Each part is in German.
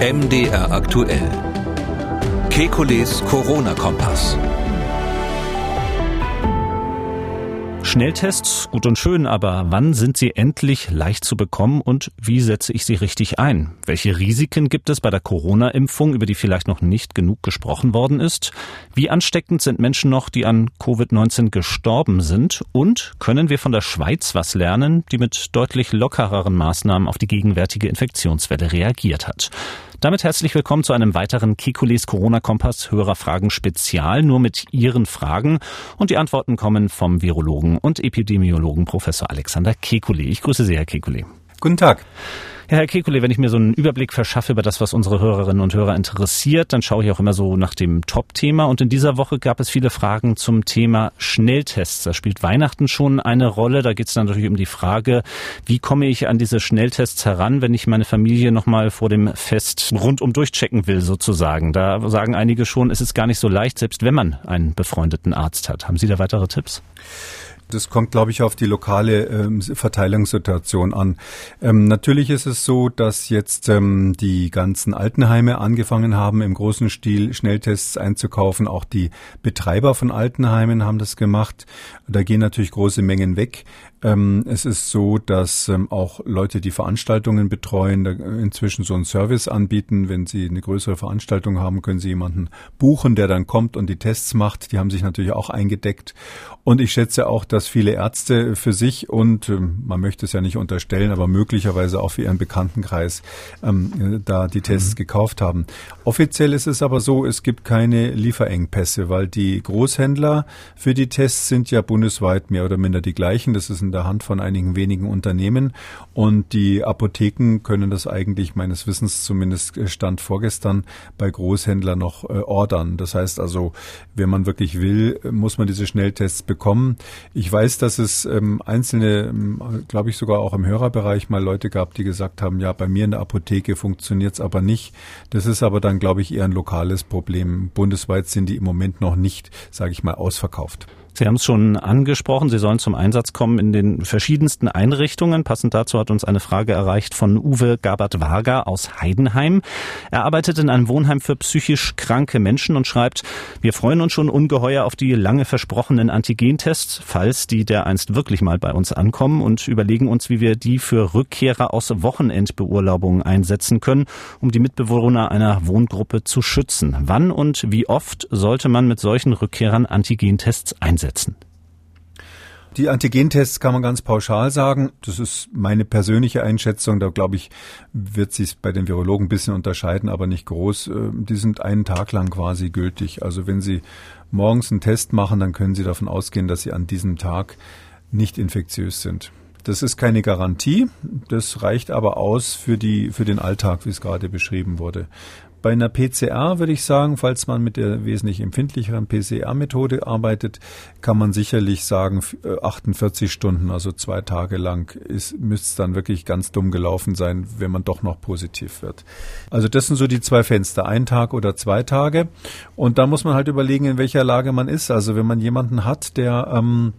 MDR aktuell. Kekules Corona-Kompass. Schnelltests, gut und schön, aber wann sind sie endlich leicht zu bekommen und wie setze ich sie richtig ein? Welche Risiken gibt es bei der Corona-Impfung, über die vielleicht noch nicht genug gesprochen worden ist? Wie ansteckend sind Menschen noch, die an Covid-19 gestorben sind? Und können wir von der Schweiz was lernen, die mit deutlich lockereren Maßnahmen auf die gegenwärtige Infektionswelle reagiert hat? Damit herzlich willkommen zu einem weiteren Kekules Corona-Kompass Hörerfragen Spezial, nur mit Ihren Fragen. Und die Antworten kommen vom Virologen und Epidemiologen Professor Alexander Kekulé. Ich grüße Sie, Herr Kekulé. Guten Tag. Ja, Herr Kekulé, wenn ich mir so einen Überblick verschaffe über das, was unsere Hörerinnen und Hörer interessiert, dann schaue ich auch immer so nach dem Top-Thema. Und in dieser Woche gab es viele Fragen zum Thema Schnelltests. Da spielt Weihnachten schon eine Rolle. Da geht es dann natürlich um die Frage, wie komme ich an diese Schnelltests heran, wenn ich meine Familie nochmal vor dem Fest rundum durchchecken will, sozusagen. Da sagen einige schon, es ist gar nicht so leicht, selbst wenn man einen befreundeten Arzt hat. Haben Sie da weitere Tipps? Das kommt, glaube ich, auf die lokale ähm, Verteilungssituation an. Ähm, natürlich ist es so, dass jetzt ähm, die ganzen Altenheime angefangen haben, im großen Stil Schnelltests einzukaufen. Auch die Betreiber von Altenheimen haben das gemacht. Da gehen natürlich große Mengen weg. Ähm, es ist so, dass ähm, auch Leute, die Veranstaltungen betreuen, inzwischen so einen Service anbieten. Wenn sie eine größere Veranstaltung haben, können sie jemanden buchen, der dann kommt und die Tests macht. Die haben sich natürlich auch eingedeckt. Und ich schätze auch, dass viele Ärzte für sich und ähm, man möchte es ja nicht unterstellen, aber möglicherweise auch für ihren Bekanntenkreis ähm, da die Tests mhm. gekauft haben. Offiziell ist es aber so, es gibt keine Lieferengpässe, weil die Großhändler für die Tests sind ja bundesweit mehr oder minder die gleichen. Das ist in der Hand von einigen wenigen Unternehmen. Und die Apotheken können das eigentlich meines Wissens zumindest äh, Stand vorgestern bei Großhändlern noch äh, ordern. Das heißt also, wenn man wirklich will, muss man diese Schnelltests bekommen. Ich weiß, dass es ähm, einzelne, ähm, glaube ich sogar auch im Hörerbereich mal Leute gab, die gesagt haben, ja, bei mir in der Apotheke funktioniert es aber nicht. Das ist aber dann, glaube ich, eher ein lokales Problem. Bundesweit sind die im Moment noch nicht, sage ich mal, ausverkauft. Sie haben es schon angesprochen, Sie sollen zum Einsatz kommen in den verschiedensten Einrichtungen. Passend dazu hat uns eine Frage erreicht von Uwe Gabert-Wager aus Heidenheim. Er arbeitet in einem Wohnheim für psychisch kranke Menschen und schreibt, wir freuen uns schon ungeheuer auf die lange versprochenen Antigentests, falls die dereinst wirklich mal bei uns ankommen und überlegen uns, wie wir die für Rückkehrer aus Wochenendbeurlaubungen einsetzen können, um die Mitbewohner einer Wohngruppe zu schützen. Wann und wie oft sollte man mit solchen Rückkehrern Antigentests einsetzen? Einsetzen? Die Antigentests kann man ganz pauschal sagen. Das ist meine persönliche Einschätzung. Da glaube ich, wird sich bei den Virologen ein bisschen unterscheiden, aber nicht groß. Äh, die sind einen Tag lang quasi gültig. Also wenn Sie morgens einen Test machen, dann können Sie davon ausgehen, dass Sie an diesem Tag nicht infektiös sind. Das ist keine Garantie. Das reicht aber aus für die, für den Alltag, wie es gerade beschrieben wurde. Bei einer PCR würde ich sagen, falls man mit der wesentlich empfindlicheren PCR-Methode arbeitet, kann man sicherlich sagen, 48 äh, Stunden, also zwei Tage lang, müsste es dann wirklich ganz dumm gelaufen sein, wenn man doch noch positiv wird. Also das sind so die zwei Fenster, ein Tag oder zwei Tage. Und da muss man halt überlegen, in welcher Lage man ist. Also wenn man jemanden hat, der ähm,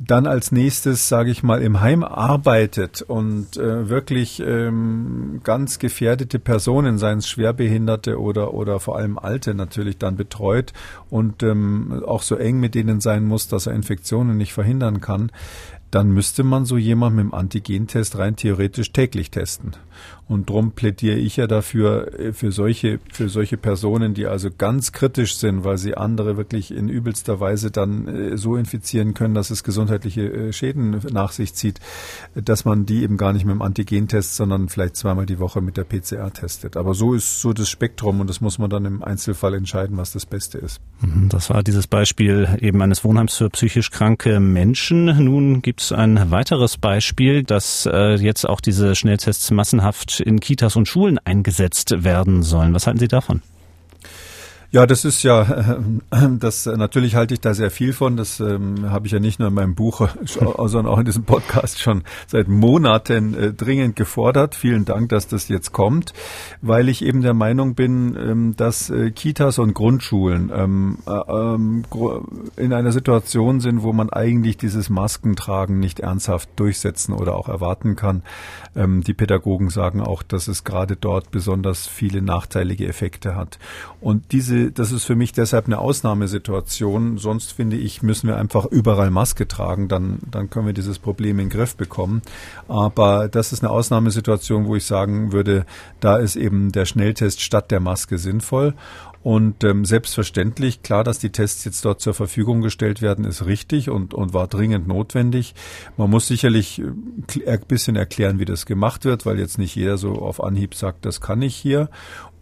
dann als nächstes, sage ich mal, im Heim arbeitet und äh, wirklich ähm, ganz gefährdete Personen, seien es Schwerbehinderte oder, oder vor allem Alte natürlich dann betreut und ähm, auch so eng mit denen sein muss, dass er Infektionen nicht verhindern kann, dann müsste man so jemand mit dem Antigentest rein theoretisch täglich testen. Und darum plädiere ich ja dafür, äh, für solche, für solche Personen, die also ganz kritisch sind, weil sie andere wirklich in übelster Weise dann äh, so infizieren können, dass es gesundheitliche äh, Schäden nach sich zieht, dass man die eben gar nicht mit dem Antigentest, sondern vielleicht zweimal die Woche mit der PCR testet. Aber so ist so das Spektrum und das muss man dann im Einzelfall entscheiden, was das Beste ist. Mhm, das war dieses Beispiel eben eines Wohnheims für psychisch kranke Menschen. Nun gibt es ein weiteres Beispiel, dass äh, jetzt auch diese Schnelltests massenhaft in Kitas und Schulen eingesetzt werden sollen. Was halten Sie davon? Ja, das ist ja, das natürlich halte ich da sehr viel von. Das ähm, habe ich ja nicht nur in meinem Buch, sondern auch in diesem Podcast schon seit Monaten äh, dringend gefordert. Vielen Dank, dass das jetzt kommt, weil ich eben der Meinung bin, ähm, dass äh, Kitas und Grundschulen ähm, äh, ähm, in einer Situation sind, wo man eigentlich dieses Maskentragen nicht ernsthaft durchsetzen oder auch erwarten kann. Ähm, die Pädagogen sagen auch, dass es gerade dort besonders viele nachteilige Effekte hat. Und diese das ist für mich deshalb eine Ausnahmesituation. Sonst finde ich, müssen wir einfach überall Maske tragen, dann, dann können wir dieses Problem in den Griff bekommen. Aber das ist eine Ausnahmesituation, wo ich sagen würde, da ist eben der Schnelltest statt der Maske sinnvoll. Und ähm, selbstverständlich, klar, dass die Tests jetzt dort zur Verfügung gestellt werden, ist richtig und, und war dringend notwendig. Man muss sicherlich äh, ein bisschen erklären, wie das gemacht wird, weil jetzt nicht jeder so auf Anhieb sagt, das kann ich hier.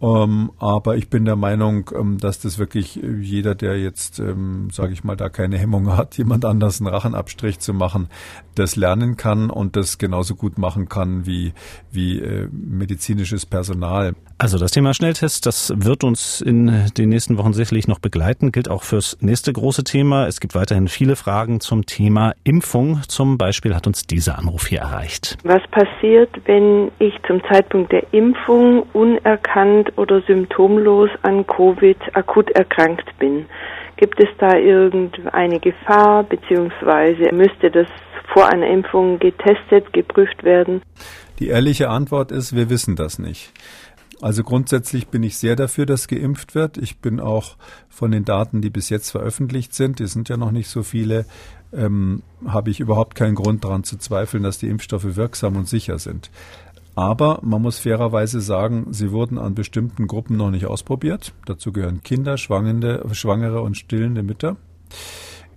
Ähm, aber ich bin der Meinung, ähm, dass das wirklich äh, jeder, der jetzt, ähm, sage ich mal, da keine Hemmung hat, jemand anders einen Rachenabstrich zu machen, das lernen kann und das genauso gut machen kann wie, wie äh, medizinisches Personal. Also das Thema Schnelltest, das wird uns in den nächsten Wochen sicherlich noch begleiten, gilt auch fürs nächste große Thema. Es gibt weiterhin viele Fragen zum Thema Impfung. Zum Beispiel hat uns dieser Anruf hier erreicht. Was passiert, wenn ich zum Zeitpunkt der Impfung unerkannt oder symptomlos an Covid akut erkrankt bin. Gibt es da irgendeine Gefahr, beziehungsweise müsste das vor einer Impfung getestet, geprüft werden? Die ehrliche Antwort ist, wir wissen das nicht. Also grundsätzlich bin ich sehr dafür, dass geimpft wird. Ich bin auch von den Daten, die bis jetzt veröffentlicht sind, die sind ja noch nicht so viele, ähm, habe ich überhaupt keinen Grund daran zu zweifeln, dass die Impfstoffe wirksam und sicher sind. Aber man muss fairerweise sagen, sie wurden an bestimmten Gruppen noch nicht ausprobiert. Dazu gehören Kinder, Schwangere, Schwangere und stillende Mütter.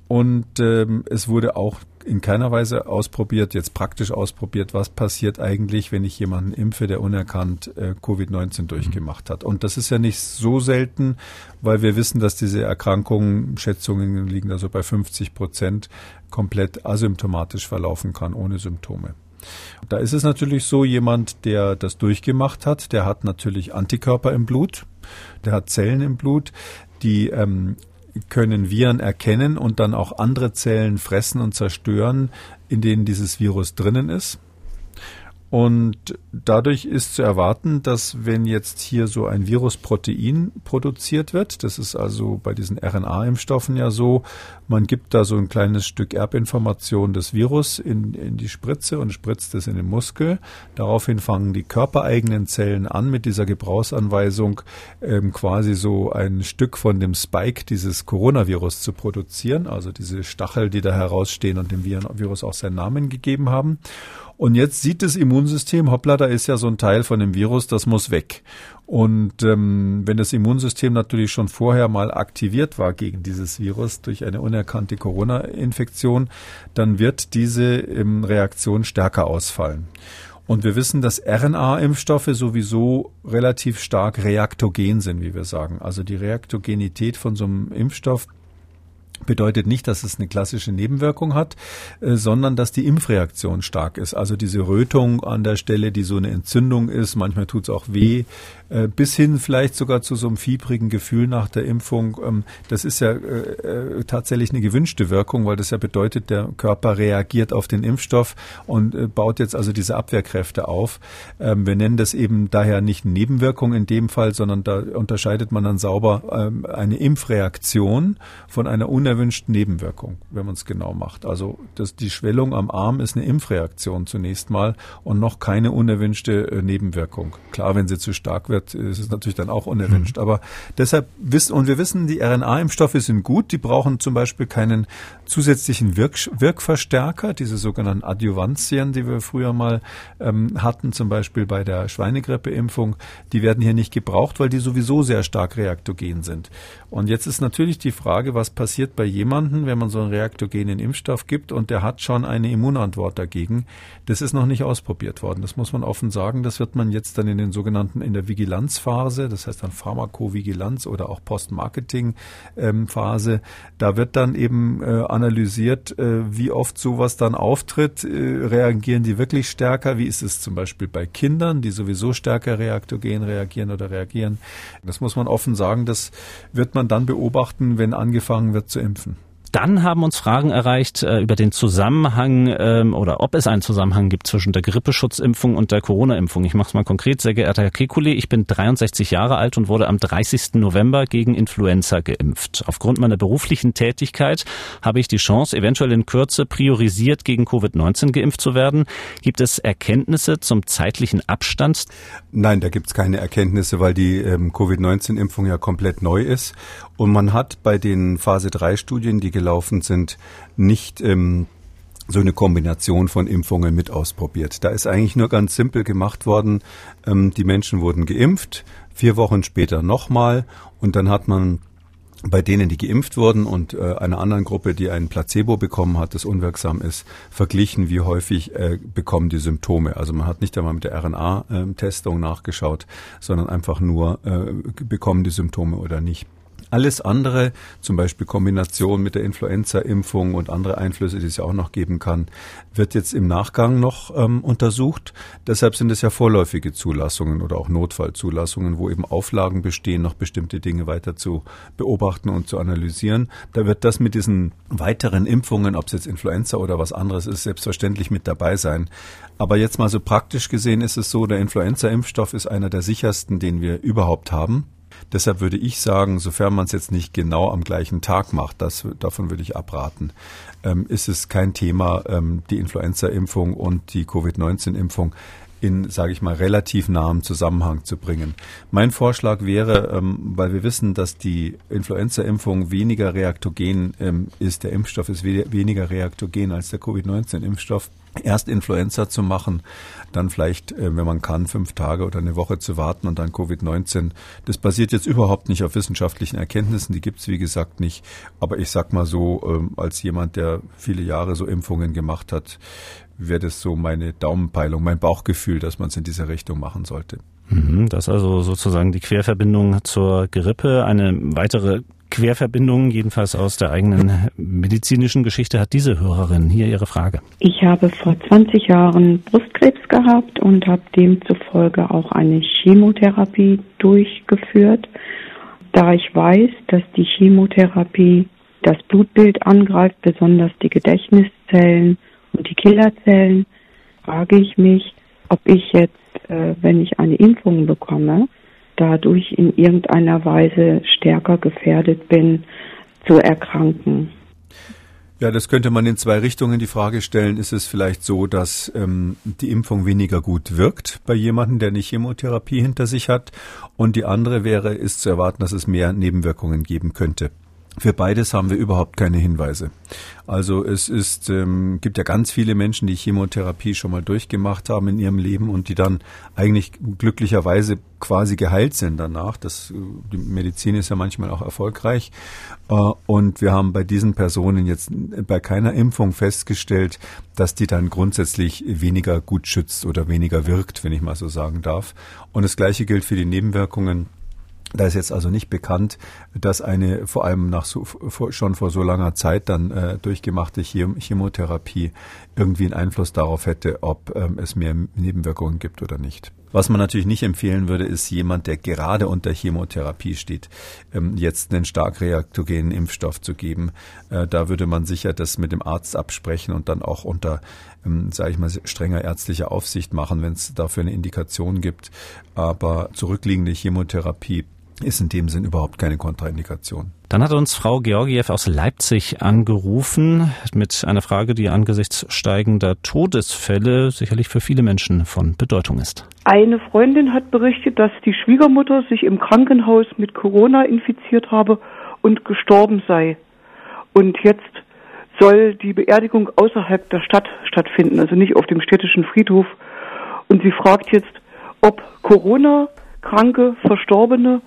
Und ähm, es wurde auch in keiner Weise ausprobiert, jetzt praktisch ausprobiert, was passiert eigentlich, wenn ich jemanden impfe, der unerkannt äh, Covid-19 durchgemacht hat. Und das ist ja nicht so selten, weil wir wissen, dass diese Erkrankung, Schätzungen liegen also bei 50 Prozent, komplett asymptomatisch verlaufen kann, ohne Symptome. Da ist es natürlich so, jemand, der das durchgemacht hat, der hat natürlich Antikörper im Blut, der hat Zellen im Blut, die ähm, können Viren erkennen und dann auch andere Zellen fressen und zerstören, in denen dieses Virus drinnen ist. Und dadurch ist zu erwarten, dass wenn jetzt hier so ein Virusprotein produziert wird, das ist also bei diesen RNA-Impfstoffen ja so, man gibt da so ein kleines Stück Erbinformation des Virus in, in die Spritze und spritzt es in den Muskel. Daraufhin fangen die körpereigenen Zellen an, mit dieser Gebrauchsanweisung ähm, quasi so ein Stück von dem Spike dieses Coronavirus zu produzieren, also diese Stachel, die da herausstehen und dem Virus auch seinen Namen gegeben haben. Und jetzt sieht das Immunsystem, hoppla, da ist ja so ein Teil von dem Virus, das muss weg. Und ähm, wenn das Immunsystem natürlich schon vorher mal aktiviert war gegen dieses Virus durch eine unerkannte Corona-Infektion, dann wird diese ähm, Reaktion stärker ausfallen. Und wir wissen, dass RNA-Impfstoffe sowieso relativ stark reaktogen sind, wie wir sagen. Also die Reaktogenität von so einem Impfstoff bedeutet nicht, dass es eine klassische Nebenwirkung hat, äh, sondern dass die Impfreaktion stark ist. Also diese Rötung an der Stelle, die so eine Entzündung ist, manchmal tut es auch weh, äh, bis hin vielleicht sogar zu so einem fiebrigen Gefühl nach der Impfung. Ähm, das ist ja äh, tatsächlich eine gewünschte Wirkung, weil das ja bedeutet, der Körper reagiert auf den Impfstoff und baut jetzt also diese Abwehrkräfte auf. Ähm, wir nennen das eben daher nicht Nebenwirkung in dem Fall, sondern da unterscheidet man dann sauber ähm, eine Impfreaktion von einer unerwünschten Nebenwirkung, wenn man es genau macht. Also das, die Schwellung am Arm ist eine Impfreaktion zunächst mal und noch keine unerwünschte äh, Nebenwirkung. Klar, wenn sie zu stark wird, ist es natürlich dann auch unerwünscht. Mhm. Aber deshalb wissen, und wir wissen, die RNA-Impfstoffe sind gut, die brauchen zum Beispiel keinen zusätzlichen Wirk Wirkverstärker, diese sogenannten Adjuvantien, die wir früher mal ähm, hatten, zum Beispiel bei der Schweinegrippeimpfung, die werden hier nicht gebraucht, weil die sowieso sehr stark reaktogen sind. Und jetzt ist natürlich die Frage, was passiert bei jemandem, wenn man so einen reaktogenen Impfstoff gibt und der hat schon eine Immunantwort dagegen. Das ist noch nicht ausprobiert worden. Das muss man offen sagen. Das wird man jetzt dann in den sogenannten, in der Vigilanzphase, das heißt dann Pharmakovigilanz oder auch Post-Marketing-Phase, da wird dann eben äh, analysiert, äh, wie oft sowas dann auftritt. Äh, reagieren die wirklich stärker? Wie ist es zum Beispiel bei Kindern, die sowieso stärker reaktogen reagieren oder reagieren? Das muss man offen sagen. Das wird man dann beobachten, wenn angefangen wird zu impfen. schimpfen. Dann haben uns Fragen erreicht äh, über den Zusammenhang ähm, oder ob es einen Zusammenhang gibt zwischen der Grippeschutzimpfung und der Corona-Impfung. Ich mache es mal konkret. Sehr geehrter Herr Kekulé, ich bin 63 Jahre alt und wurde am 30. November gegen Influenza geimpft. Aufgrund meiner beruflichen Tätigkeit habe ich die Chance, eventuell in Kürze priorisiert gegen Covid-19 geimpft zu werden. Gibt es Erkenntnisse zum zeitlichen Abstand? Nein, da gibt es keine Erkenntnisse, weil die ähm, Covid-19-Impfung ja komplett neu ist. Und man hat bei den Phase-3-Studien, die gelaufen sind, nicht ähm, so eine Kombination von Impfungen mit ausprobiert. Da ist eigentlich nur ganz simpel gemacht worden. Ähm, die Menschen wurden geimpft, vier Wochen später nochmal und dann hat man bei denen, die geimpft wurden und äh, einer anderen Gruppe, die ein Placebo bekommen hat, das unwirksam ist, verglichen, wie häufig äh, bekommen die Symptome. Also man hat nicht einmal mit der RNA-Testung äh, nachgeschaut, sondern einfach nur, äh, bekommen die Symptome oder nicht. Alles andere, zum Beispiel Kombination mit der Influenza-Impfung und andere Einflüsse, die es ja auch noch geben kann, wird jetzt im Nachgang noch ähm, untersucht. Deshalb sind es ja vorläufige Zulassungen oder auch Notfallzulassungen, wo eben Auflagen bestehen, noch bestimmte Dinge weiter zu beobachten und zu analysieren. Da wird das mit diesen weiteren Impfungen, ob es jetzt Influenza oder was anderes ist, selbstverständlich mit dabei sein. Aber jetzt mal so praktisch gesehen ist es so, der Influenza-Impfstoff ist einer der sichersten, den wir überhaupt haben. Deshalb würde ich sagen, sofern man es jetzt nicht genau am gleichen Tag macht, das, davon würde ich abraten, ähm, ist es kein Thema, ähm, die Influenza-Impfung und die Covid-19-Impfung in, sage ich mal, relativ nahem Zusammenhang zu bringen. Mein Vorschlag wäre, ähm, weil wir wissen, dass die Influenza-Impfung weniger reaktogen ähm, ist, der Impfstoff ist we weniger reaktogen als der Covid-19-Impfstoff, erst Influenza zu machen, dann vielleicht, äh, wenn man kann, fünf Tage oder eine Woche zu warten und dann Covid-19. Das basiert jetzt überhaupt nicht auf wissenschaftlichen Erkenntnissen, die gibt es wie gesagt nicht. Aber ich sag mal so, ähm, als jemand, der viele Jahre so Impfungen gemacht hat, wäre das so meine Daumenpeilung, mein Bauchgefühl, dass man es in dieser Richtung machen sollte. Mhm, das ist also sozusagen die Querverbindung zur Grippe. Eine weitere Querverbindung, jedenfalls aus der eigenen medizinischen Geschichte, hat diese Hörerin hier ihre Frage. Ich habe vor 20 Jahren Brustkrebs gehabt und habe demzufolge auch eine Chemotherapie durchgeführt. Da ich weiß, dass die Chemotherapie das Blutbild angreift, besonders die Gedächtniszellen und die Killerzellen, frage ich mich, ob ich jetzt, äh, wenn ich eine Impfung bekomme, dadurch in irgendeiner Weise stärker gefährdet bin, zu erkranken. Ja, das könnte man in zwei Richtungen die Frage stellen. Ist es vielleicht so, dass ähm, die Impfung weniger gut wirkt bei jemandem, der eine Chemotherapie hinter sich hat? Und die andere wäre, ist zu erwarten, dass es mehr Nebenwirkungen geben könnte. Für beides haben wir überhaupt keine Hinweise. Also es ist, ähm, gibt ja ganz viele Menschen, die Chemotherapie schon mal durchgemacht haben in ihrem Leben und die dann eigentlich glücklicherweise quasi geheilt sind danach. Das, die Medizin ist ja manchmal auch erfolgreich. Äh, und wir haben bei diesen Personen jetzt bei keiner Impfung festgestellt, dass die dann grundsätzlich weniger gut schützt oder weniger wirkt, wenn ich mal so sagen darf. Und das Gleiche gilt für die Nebenwirkungen. Da ist jetzt also nicht bekannt, dass eine vor allem nach so, vor, schon vor so langer Zeit dann äh, durchgemachte Chemotherapie irgendwie einen Einfluss darauf hätte, ob ähm, es mehr Nebenwirkungen gibt oder nicht. Was man natürlich nicht empfehlen würde, ist jemand, der gerade unter Chemotherapie steht, ähm, jetzt einen stark reaktogenen Impfstoff zu geben. Äh, da würde man sicher das mit dem Arzt absprechen und dann auch unter, ähm, sage ich mal, strenger ärztlicher Aufsicht machen, wenn es dafür eine Indikation gibt. Aber zurückliegende Chemotherapie ist in dem Sinn überhaupt keine Kontraindikation. Dann hat uns Frau Georgiev aus Leipzig angerufen mit einer Frage, die angesichts steigender Todesfälle sicherlich für viele Menschen von Bedeutung ist. Eine Freundin hat berichtet, dass die Schwiegermutter sich im Krankenhaus mit Corona infiziert habe und gestorben sei. Und jetzt soll die Beerdigung außerhalb der Stadt stattfinden, also nicht auf dem städtischen Friedhof. Und sie fragt jetzt, ob Corona-Kranke, Verstorbene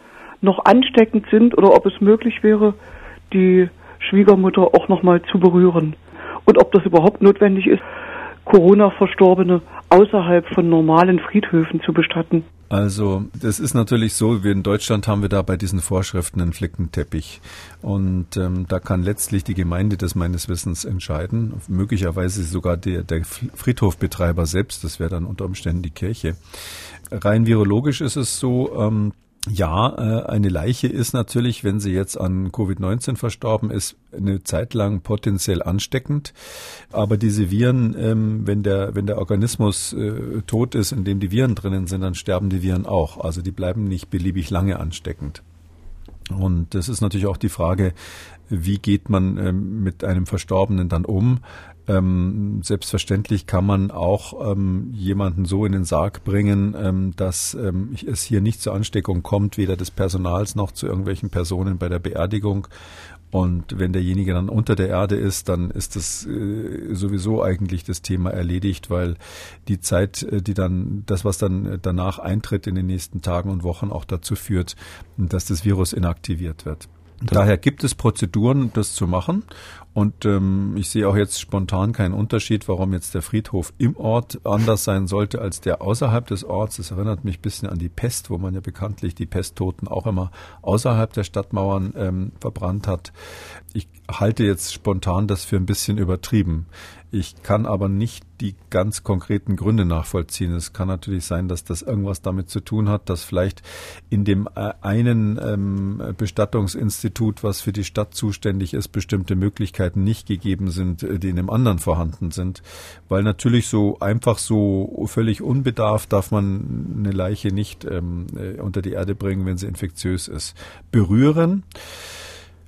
noch ansteckend sind oder ob es möglich wäre, die Schwiegermutter auch nochmal zu berühren. Und ob das überhaupt notwendig ist, Corona-Verstorbene außerhalb von normalen Friedhöfen zu bestatten. Also das ist natürlich so, wir in Deutschland haben wir da bei diesen Vorschriften einen Flickenteppich. Und ähm, da kann letztlich die Gemeinde das meines Wissens entscheiden, möglicherweise sogar der, der Friedhofbetreiber selbst, das wäre dann unter Umständen die Kirche. Rein virologisch ist es so, ähm, ja, äh, eine Leiche ist natürlich, wenn sie jetzt an Covid-19 verstorben ist, eine Zeit lang potenziell ansteckend. Aber diese Viren, ähm, wenn der, wenn der Organismus äh, tot ist, in dem die Viren drinnen sind, dann sterben die Viren auch. Also die bleiben nicht beliebig lange ansteckend. Und das ist natürlich auch die Frage, wie geht man ähm, mit einem Verstorbenen dann um? Ähm, selbstverständlich kann man auch ähm, jemanden so in den Sarg bringen, ähm, dass ähm, es hier nicht zur Ansteckung kommt, weder des Personals noch zu irgendwelchen Personen bei der Beerdigung. Und wenn derjenige dann unter der Erde ist, dann ist das äh, sowieso eigentlich das Thema erledigt, weil die Zeit, äh, die dann, das, was dann danach eintritt in den nächsten Tagen und Wochen auch dazu führt, dass das Virus inaktiviert wird. Daher gibt es Prozeduren, das zu machen. Und ähm, ich sehe auch jetzt spontan keinen Unterschied, warum jetzt der Friedhof im Ort anders sein sollte als der außerhalb des Orts. Das erinnert mich ein bisschen an die Pest, wo man ja bekanntlich die Pesttoten auch immer außerhalb der Stadtmauern ähm, verbrannt hat. Ich halte jetzt spontan das für ein bisschen übertrieben. Ich kann aber nicht die ganz konkreten Gründe nachvollziehen. Es kann natürlich sein, dass das irgendwas damit zu tun hat, dass vielleicht in dem äh, einen ähm, Bestattungsinstitut, was für die Stadt zuständig ist, bestimmte Möglichkeiten nicht gegeben sind, äh, die in dem anderen vorhanden sind. Weil natürlich so einfach so völlig unbedarft darf man eine Leiche nicht ähm, äh, unter die Erde bringen, wenn sie infektiös ist. Berühren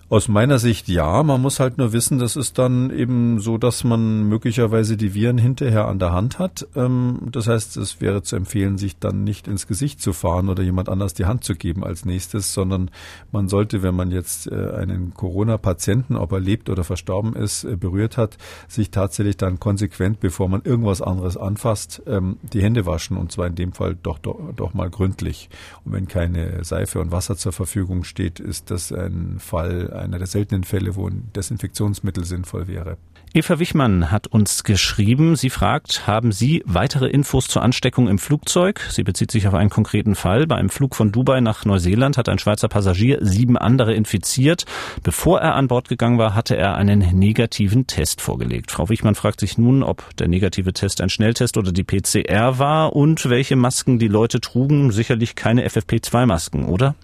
aus meiner Sicht ja, man muss halt nur wissen, das ist dann eben so, dass man möglicherweise die Viren hinterher an der Hand hat. Ähm, das heißt, es wäre zu empfehlen, sich dann nicht ins Gesicht zu fahren oder jemand anders die Hand zu geben als nächstes, sondern man sollte, wenn man jetzt äh, einen Corona-Patienten, ob er lebt oder verstorben ist, äh, berührt hat, sich tatsächlich dann konsequent, bevor man irgendwas anderes anfasst, ähm, die Hände waschen und zwar in dem Fall doch, doch, doch mal gründlich. Und wenn keine Seife und Wasser zur Verfügung steht, ist das ein Fall, einer der seltenen Fälle, wo ein Desinfektionsmittel sinnvoll wäre. Eva Wichmann hat uns geschrieben. Sie fragt, haben Sie weitere Infos zur Ansteckung im Flugzeug? Sie bezieht sich auf einen konkreten Fall. Bei einem Flug von Dubai nach Neuseeland hat ein Schweizer Passagier sieben andere infiziert. Bevor er an Bord gegangen war, hatte er einen negativen Test vorgelegt. Frau Wichmann fragt sich nun, ob der negative Test ein Schnelltest oder die PCR war und welche Masken die Leute trugen. Sicherlich keine FFP2-Masken, oder?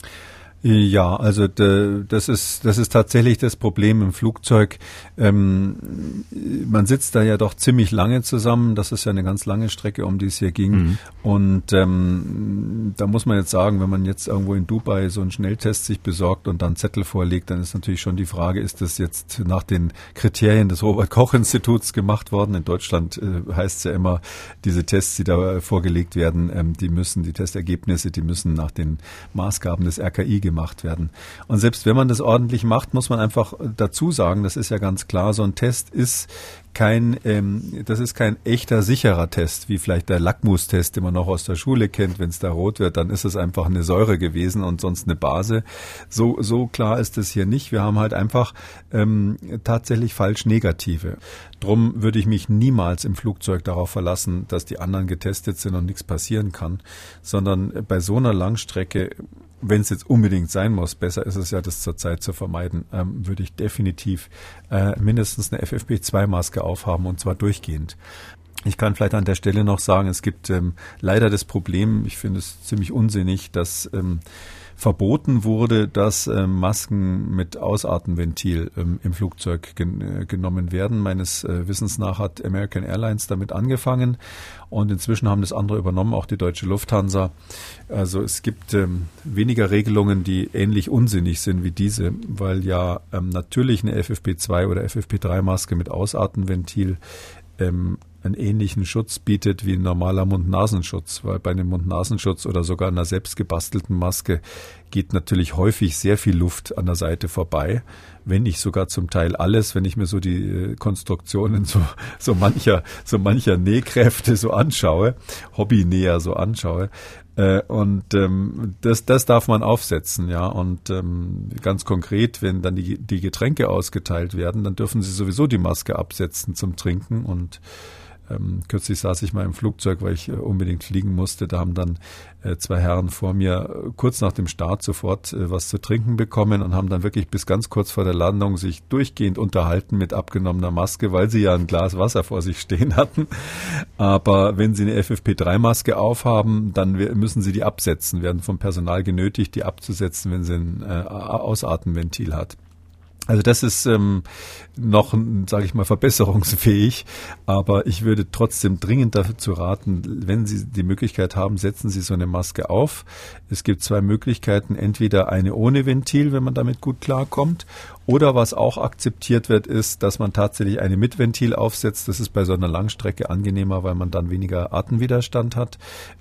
Ja, also das ist das ist tatsächlich das Problem im Flugzeug. Ähm, man sitzt da ja doch ziemlich lange zusammen. Das ist ja eine ganz lange Strecke, um die es hier ging. Mhm. Und ähm, da muss man jetzt sagen, wenn man jetzt irgendwo in Dubai so einen Schnelltest sich besorgt und dann Zettel vorlegt, dann ist natürlich schon die Frage, ist das jetzt nach den Kriterien des Robert Koch Instituts gemacht worden? In Deutschland äh, heißt es ja immer, diese Tests, die da vorgelegt werden, ähm, die müssen die Testergebnisse, die müssen nach den Maßgaben des RKI gemacht werden. Und selbst wenn man das ordentlich macht, muss man einfach dazu sagen, das ist ja ganz klar, so ein Test ist kein, ähm, das ist kein echter sicherer Test, wie vielleicht der Lackmustest, den man noch aus der Schule kennt. Wenn es da rot wird, dann ist es einfach eine Säure gewesen und sonst eine Base. So, so klar ist es hier nicht. Wir haben halt einfach ähm, tatsächlich falsch negative. Drum würde ich mich niemals im Flugzeug darauf verlassen, dass die anderen getestet sind und nichts passieren kann, sondern bei so einer Langstrecke wenn es jetzt unbedingt sein muss, besser ist es ja, das zurzeit zu vermeiden, ähm, würde ich definitiv äh, mindestens eine FFP2-Maske aufhaben und zwar durchgehend. Ich kann vielleicht an der Stelle noch sagen, es gibt ähm, leider das Problem, ich finde es ziemlich unsinnig, dass ähm, verboten wurde, dass äh, Masken mit Ausatmenventil ähm, im Flugzeug gen äh, genommen werden. Meines äh, Wissens nach hat American Airlines damit angefangen und inzwischen haben das andere übernommen, auch die deutsche Lufthansa. Also es gibt ähm, weniger Regelungen, die ähnlich unsinnig sind wie diese, weil ja ähm, natürlich eine FFP2 oder FFP3 Maske mit Ausatmenventil ähm, einen ähnlichen Schutz bietet wie ein normaler Mund-Nasenschutz, weil bei einem Mund-Nasenschutz oder sogar einer selbst gebastelten Maske geht natürlich häufig sehr viel Luft an der Seite vorbei, wenn nicht sogar zum Teil alles, wenn ich mir so die äh, Konstruktionen so, so mancher, so mancher Nähkräfte so anschaue, Hobbynäher so anschaue. Äh, und ähm, das, das darf man aufsetzen, ja. Und ähm, ganz konkret, wenn dann die, die Getränke ausgeteilt werden, dann dürfen sie sowieso die Maske absetzen zum Trinken und ähm, kürzlich saß ich mal im Flugzeug, weil ich äh, unbedingt fliegen musste. Da haben dann äh, zwei Herren vor mir äh, kurz nach dem Start sofort äh, was zu trinken bekommen und haben dann wirklich bis ganz kurz vor der Landung sich durchgehend unterhalten mit abgenommener Maske, weil sie ja ein Glas Wasser vor sich stehen hatten. Aber wenn sie eine FFP3-Maske aufhaben, dann müssen sie die absetzen, werden vom Personal genötigt, die abzusetzen, wenn sie ein äh, Ausatmenventil hat. Also das ist ähm, noch, sage ich mal, verbesserungsfähig, aber ich würde trotzdem dringend dazu raten, wenn Sie die Möglichkeit haben, setzen Sie so eine Maske auf. Es gibt zwei Möglichkeiten, entweder eine ohne Ventil, wenn man damit gut klarkommt, oder was auch akzeptiert wird, ist, dass man tatsächlich eine mit Ventil aufsetzt. Das ist bei so einer Langstrecke angenehmer, weil man dann weniger Atemwiderstand hat.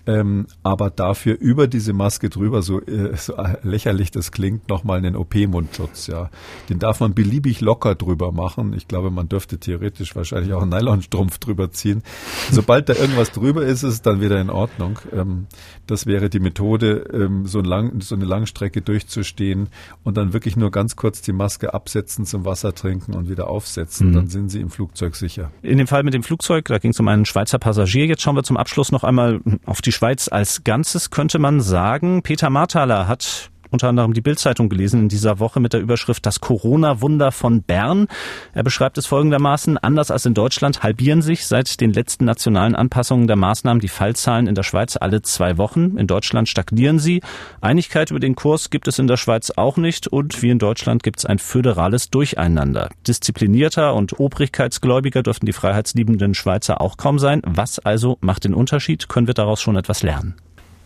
Ähm, aber dafür über diese Maske drüber, so, äh, so lächerlich das klingt, nochmal einen OP-Mundschutz. Ja, den darf man beliebig locker drüber machen. Ich glaube, man dürfte theoretisch wahrscheinlich auch einen Nylonstrumpf drüber ziehen. Sobald da irgendwas drüber ist, ist es dann wieder in Ordnung. Ähm, das wäre die Methode, ähm, so, lang, so eine Langstrecke durchzustehen und dann wirklich nur ganz kurz die Maske absetzen, zum Wasser trinken und wieder aufsetzen. Mhm. Dann sind Sie im Flugzeug sicher. In dem Fall mit dem Flugzeug, da ging es um einen Schweizer Passagier. Jetzt schauen wir zum Abschluss noch einmal auf die Schweiz als Ganzes, könnte man sagen. Peter Marthaler hat unter anderem die Bildzeitung gelesen in dieser Woche mit der Überschrift Das Corona-Wunder von Bern. Er beschreibt es folgendermaßen, anders als in Deutschland halbieren sich seit den letzten nationalen Anpassungen der Maßnahmen die Fallzahlen in der Schweiz alle zwei Wochen. In Deutschland stagnieren sie. Einigkeit über den Kurs gibt es in der Schweiz auch nicht und wie in Deutschland gibt es ein föderales Durcheinander. Disziplinierter und obrigkeitsgläubiger dürften die freiheitsliebenden Schweizer auch kaum sein. Was also macht den Unterschied? Können wir daraus schon etwas lernen?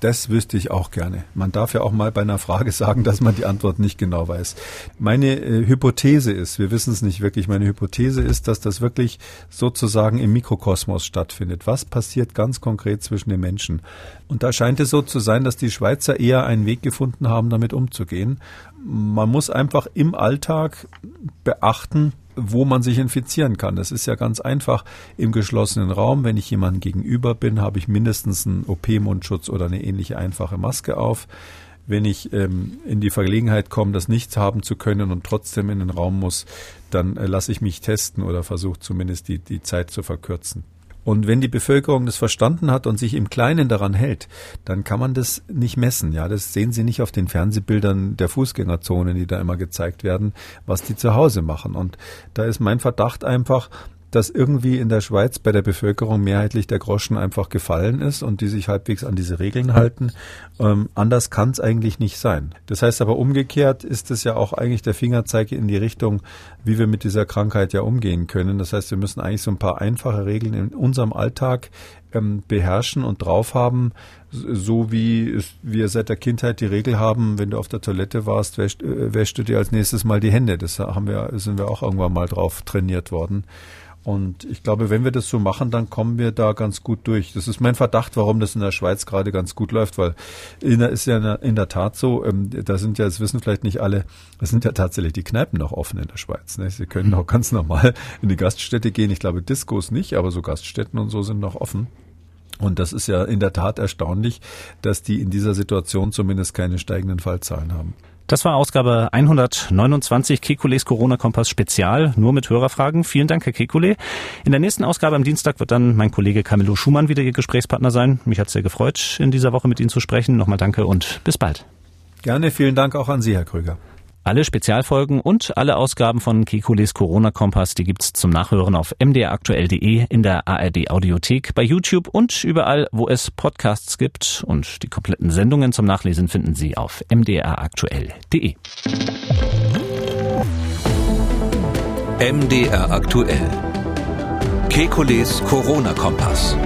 Das wüsste ich auch gerne. Man darf ja auch mal bei einer Frage sagen, dass man die Antwort nicht genau weiß. Meine äh, Hypothese ist, wir wissen es nicht wirklich, meine Hypothese ist, dass das wirklich sozusagen im Mikrokosmos stattfindet. Was passiert ganz konkret zwischen den Menschen? Und da scheint es so zu sein, dass die Schweizer eher einen Weg gefunden haben, damit umzugehen. Man muss einfach im Alltag beachten, wo man sich infizieren kann. Das ist ja ganz einfach im geschlossenen Raum. Wenn ich jemandem gegenüber bin, habe ich mindestens einen OP-Mundschutz oder eine ähnliche einfache Maske auf. Wenn ich ähm, in die Verlegenheit komme, das nicht haben zu können und trotzdem in den Raum muss, dann äh, lasse ich mich testen oder versuche zumindest die, die Zeit zu verkürzen. Und wenn die Bevölkerung das verstanden hat und sich im Kleinen daran hält, dann kann man das nicht messen. Ja, das sehen Sie nicht auf den Fernsehbildern der Fußgängerzonen, die da immer gezeigt werden, was die zu Hause machen. Und da ist mein Verdacht einfach, dass irgendwie in der Schweiz bei der Bevölkerung mehrheitlich der Groschen einfach gefallen ist und die sich halbwegs an diese Regeln halten. Ähm, anders kann es eigentlich nicht sein. Das heißt aber umgekehrt ist es ja auch eigentlich der Fingerzeig in die Richtung, wie wir mit dieser Krankheit ja umgehen können. Das heißt, wir müssen eigentlich so ein paar einfache Regeln in unserem Alltag ähm, beherrschen und drauf haben, so wie wir seit der Kindheit die Regel haben, wenn du auf der Toilette warst, wäschst, äh, wäschst du dir als nächstes mal die Hände. Das haben wir, sind wir auch irgendwann mal drauf trainiert worden. Und ich glaube, wenn wir das so machen, dann kommen wir da ganz gut durch. Das ist mein Verdacht, warum das in der Schweiz gerade ganz gut läuft, weil in der, ist ja in der Tat so, ähm, da sind ja, das wissen vielleicht nicht alle, es sind ja tatsächlich die Kneipen noch offen in der Schweiz. Ne? Sie können auch ganz normal in die Gaststätte gehen. Ich glaube, Diskos nicht, aber so Gaststätten und so sind noch offen. Und das ist ja in der Tat erstaunlich, dass die in dieser Situation zumindest keine steigenden Fallzahlen haben. Das war Ausgabe 129 Kekules Corona-Kompass Spezial, nur mit Hörerfragen. Vielen Dank, Herr Kekule. In der nächsten Ausgabe am Dienstag wird dann mein Kollege Camillo Schumann wieder Ihr Gesprächspartner sein. Mich hat sehr gefreut, in dieser Woche mit Ihnen zu sprechen. Nochmal danke und bis bald. Gerne, vielen Dank auch an Sie, Herr Krüger. Alle Spezialfolgen und alle Ausgaben von Kekules Corona-Kompass, die gibt's zum Nachhören auf mdraktuell.de, in der ARD Audiothek, bei YouTube und überall, wo es Podcasts gibt. Und die kompletten Sendungen zum Nachlesen finden Sie auf mdraktuell.de. MDR aktuell. Kekules Corona-Kompass.